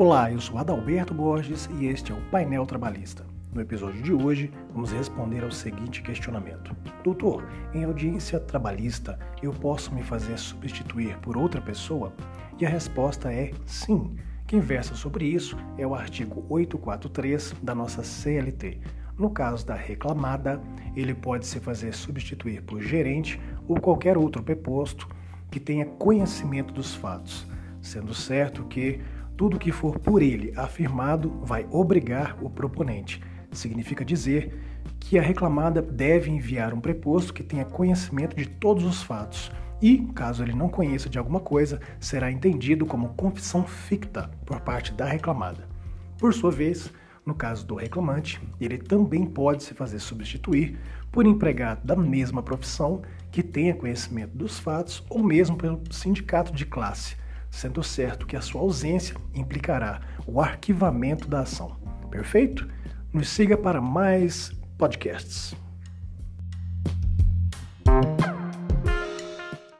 Olá, eu sou Adalberto Borges e este é o Painel Trabalhista. No episódio de hoje, vamos responder ao seguinte questionamento: Doutor, em audiência trabalhista, eu posso me fazer substituir por outra pessoa? E a resposta é sim. Quem versa sobre isso é o artigo 843 da nossa CLT. No caso da reclamada, ele pode se fazer substituir por gerente ou qualquer outro preposto que tenha conhecimento dos fatos, sendo certo que tudo que for por ele afirmado vai obrigar o proponente. Significa dizer que a reclamada deve enviar um preposto que tenha conhecimento de todos os fatos e, caso ele não conheça de alguma coisa, será entendido como confissão ficta por parte da reclamada. Por sua vez, no caso do reclamante, ele também pode se fazer substituir por empregado da mesma profissão que tenha conhecimento dos fatos ou mesmo pelo sindicato de classe, sendo certo que a sua ausência implicará o arquivamento da ação. Perfeito? Nos siga para mais podcasts.